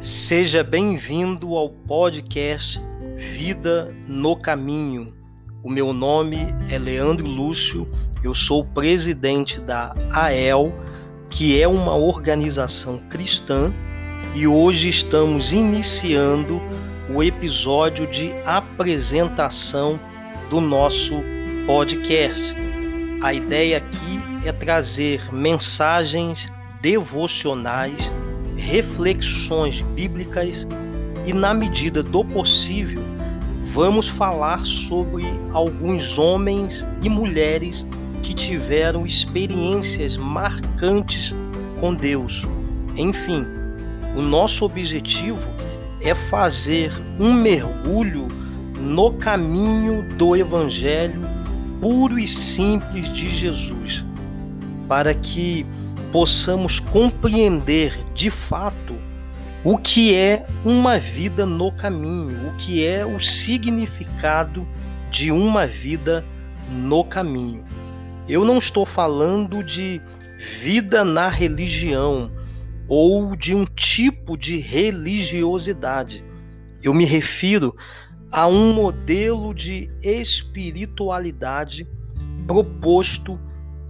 Seja bem-vindo ao podcast Vida no Caminho. O meu nome é Leandro Lúcio, eu sou presidente da AEL, que é uma organização cristã, e hoje estamos iniciando o episódio de apresentação do nosso podcast. A ideia aqui é trazer mensagens devocionais reflexões bíblicas e, na medida do possível, vamos falar sobre alguns homens e mulheres que tiveram experiências marcantes com Deus. Enfim, o nosso objetivo é fazer um mergulho no caminho do Evangelho puro e simples de Jesus, para que possamos compreender de fato o que é uma vida no caminho, o que é o significado de uma vida no caminho. Eu não estou falando de vida na religião ou de um tipo de religiosidade. Eu me refiro a um modelo de espiritualidade proposto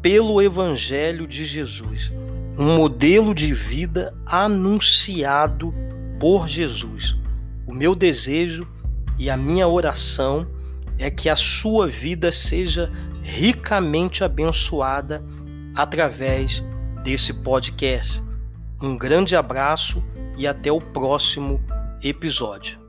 pelo Evangelho de Jesus, um modelo de vida anunciado por Jesus. O meu desejo e a minha oração é que a sua vida seja ricamente abençoada através desse podcast. Um grande abraço e até o próximo episódio.